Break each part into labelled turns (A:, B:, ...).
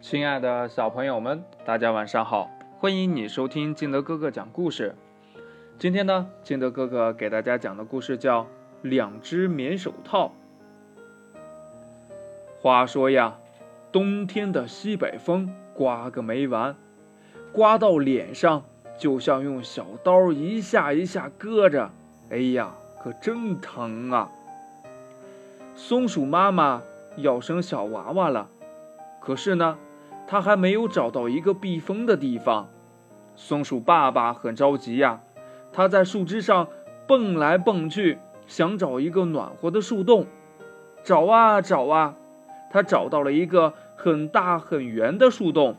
A: 亲爱的小朋友们，大家晚上好！欢迎你收听金德哥哥讲故事。今天呢，金德哥哥给大家讲的故事叫《两只棉手套》。话说呀，冬天的西北风刮个没完，刮到脸上就像用小刀一下一下割着，哎呀，可真疼啊！松鼠妈妈要生小娃娃了，可是呢。他还没有找到一个避风的地方，松鼠爸爸很着急呀。他在树枝上蹦来蹦去，想找一个暖和的树洞。找啊找啊，他找到了一个很大很圆的树洞。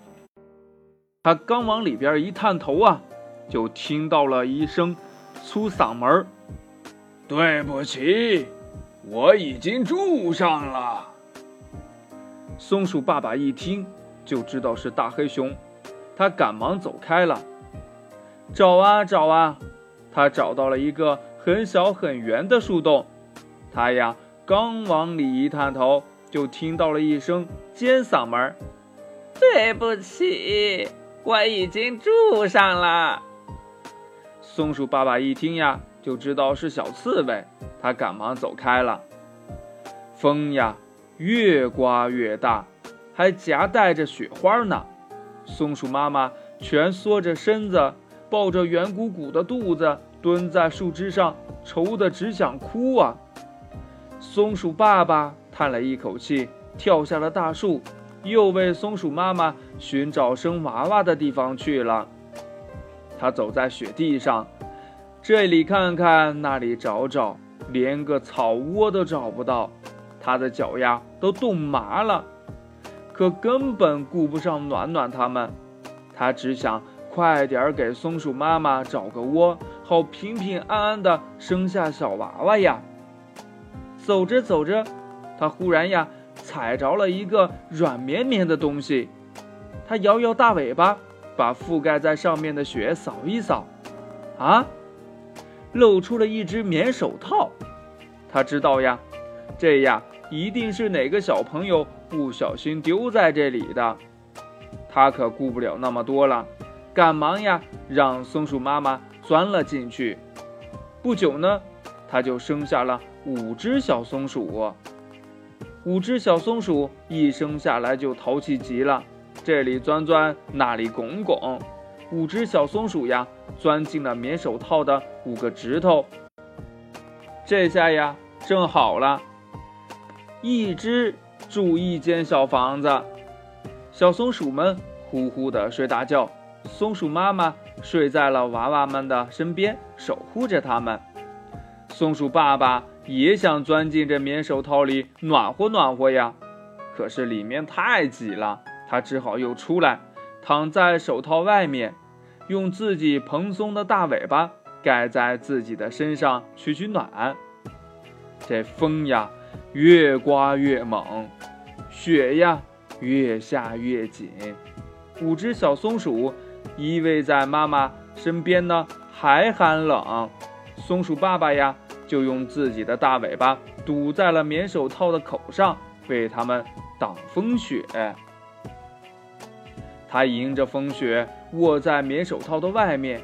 A: 他刚往里边一探头啊，就听到了一声粗嗓门：“
B: 对不起，我已经住上了。”
A: 松鼠爸爸一听。就知道是大黑熊，他赶忙走开了。找啊找啊，他找到了一个很小很圆的树洞。他呀，刚往里一探头，就听到了一声尖嗓门：“
C: 对不起，我已经住上了。”
A: 松鼠爸爸一听呀，就知道是小刺猬，他赶忙走开了。风呀，越刮越大。还夹带着雪花呢，松鼠妈妈蜷缩着身子，抱着圆鼓鼓的肚子，蹲在树枝上，愁得只想哭啊。松鼠爸爸叹了一口气，跳下了大树，又为松鼠妈妈寻找生娃娃的地方去了。他走在雪地上，这里看看，那里找找，连个草窝都找不到，他的脚丫都冻麻了。可根本顾不上暖暖他们，他只想快点给松鼠妈妈找个窝，好平平安安的生下小娃娃呀。走着走着，他忽然呀踩着了一个软绵绵的东西，他摇摇大尾巴，把覆盖在上面的雪扫一扫，啊，露出了一只棉手套。他知道呀，这呀一定是哪个小朋友。不小心丢在这里的，他可顾不了那么多了，赶忙呀让松鼠妈妈钻了进去。不久呢，他就生下了五只小松鼠。五只小松鼠一生下来就淘气极了，这里钻钻，那里拱拱。五只小松鼠呀，钻进了棉手套的五个指头。这下呀，正好了，一只。住一间小房子，小松鼠们呼呼的睡大觉，松鼠妈妈睡在了娃娃们的身边，守护着它们。松鼠爸爸也想钻进这棉手套里暖和暖和呀，可是里面太挤了，他只好又出来，躺在手套外面，用自己蓬松的大尾巴盖在自己的身上取取暖。这风呀！越刮越猛，雪呀越下越紧。五只小松鼠依偎在妈妈身边呢，还寒冷。松鼠爸爸呀，就用自己的大尾巴堵在了棉手套的口上，为它们挡风雪。它迎着风雪卧在棉手套的外面，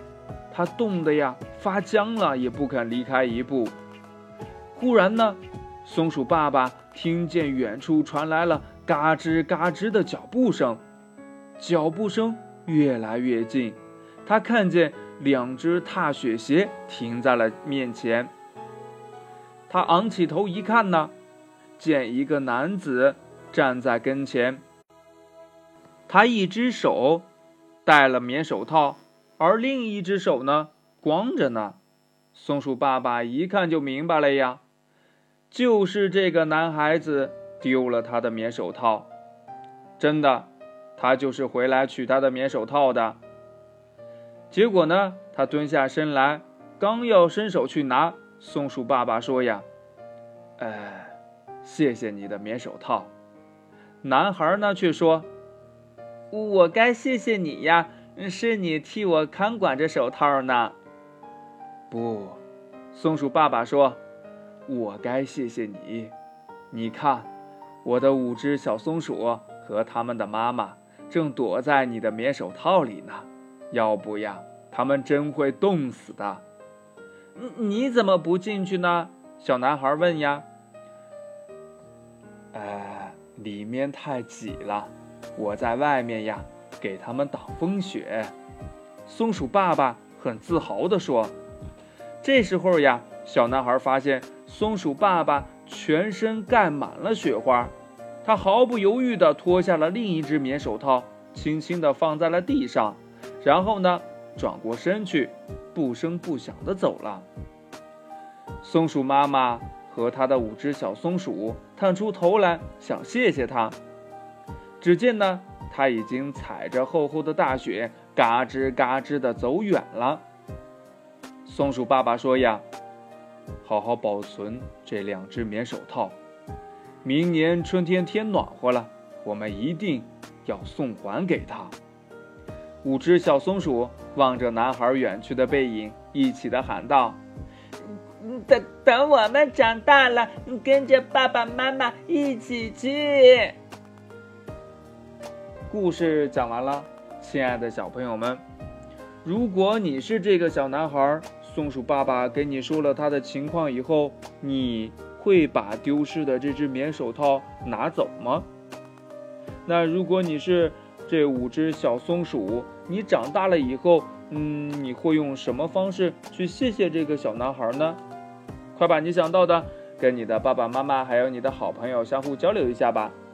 A: 它冻得呀发僵了，也不肯离开一步。忽然呢。松鼠爸爸听见远处传来了嘎吱嘎吱的脚步声，脚步声越来越近。他看见两只踏雪鞋停在了面前。他昂起头一看呢，见一个男子站在跟前。他一只手戴了棉手套，而另一只手呢光着呢。松鼠爸爸一看就明白了呀。就是这个男孩子丢了他的棉手套，真的，他就是回来取他的棉手套的。结果呢，他蹲下身来，刚要伸手去拿，松鼠爸爸说：“呀，哎，谢谢你的棉手套。”男孩呢却说：“
C: 我该谢谢你呀，是你替我看管着手套呢。”
A: 不，松鼠爸爸说。我该谢谢你，你看，我的五只小松鼠和他们的妈妈正躲在你的棉手套里呢，要不呀，他们真会冻死的。
C: 你怎么不进去呢？小男孩问呀。
A: 哎，里面太挤了，我在外面呀，给他们挡风雪。松鼠爸爸很自豪地说。这时候呀，小男孩发现松鼠爸爸全身盖满了雪花。他毫不犹豫地脱下了另一只棉手套，轻轻地放在了地上，然后呢，转过身去，不声不响地走了。松鼠妈妈和他的五只小松鼠探出头来，想谢谢他。只见呢，他已经踩着厚厚的大雪，嘎吱嘎吱地走远了。松鼠爸爸说：“呀，好好保存这两只棉手套。”明年春天天暖和了，我们一定要送还给他。五只小松鼠望着男孩远去的背影，一起的喊道：“
C: 等等，我们长大了，跟着爸爸妈妈一起去。”
A: 故事讲完了，亲爱的小朋友们，如果你是这个小男孩，松鼠爸爸给你说了他的情况以后，你。会把丢失的这只棉手套拿走吗？那如果你是这五只小松鼠，你长大了以后，嗯，你会用什么方式去谢谢这个小男孩呢？快把你想到的跟你的爸爸妈妈还有你的好朋友相互交流一下吧。